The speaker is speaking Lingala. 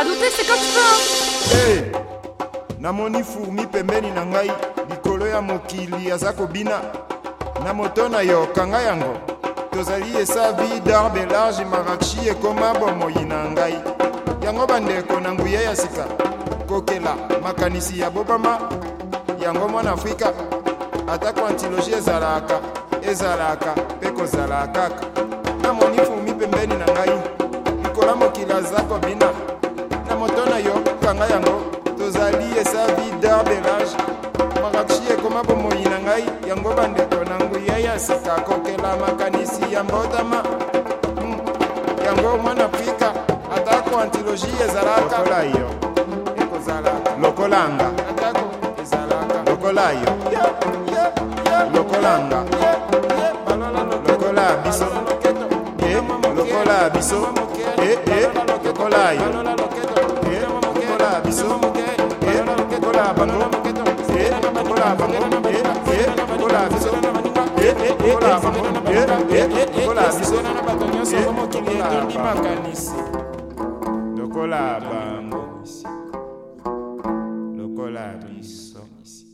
adote c'est quand tu veux hey, eh, namoni fourmi pembeni na ngai likolo ya mokili aza kobina na moto na yo kanga yango tozali esavi darbe large marakshi ekoma bomoi na ngai yango bandeko na nguya ya sika kokela makanisi ya bobama yango mwana afrika atako antilogi ezalaka ezalaka mpe kozala kaka namoni fumi pembeni na ngai likolo mokili aza kobina tokanga yango tozali esa vida belage marakushi ekoma bomoi na ngai yango bandeko na nguya ya sika kokela makanisi ya mbotama mm, yango mwana afrika atako antilogi ezalaka yo lokolanga atako ezalaka lokola yo lokolanga lokola biso eh, lokola biso eh, eh. lokola yo lokola bango lokola biso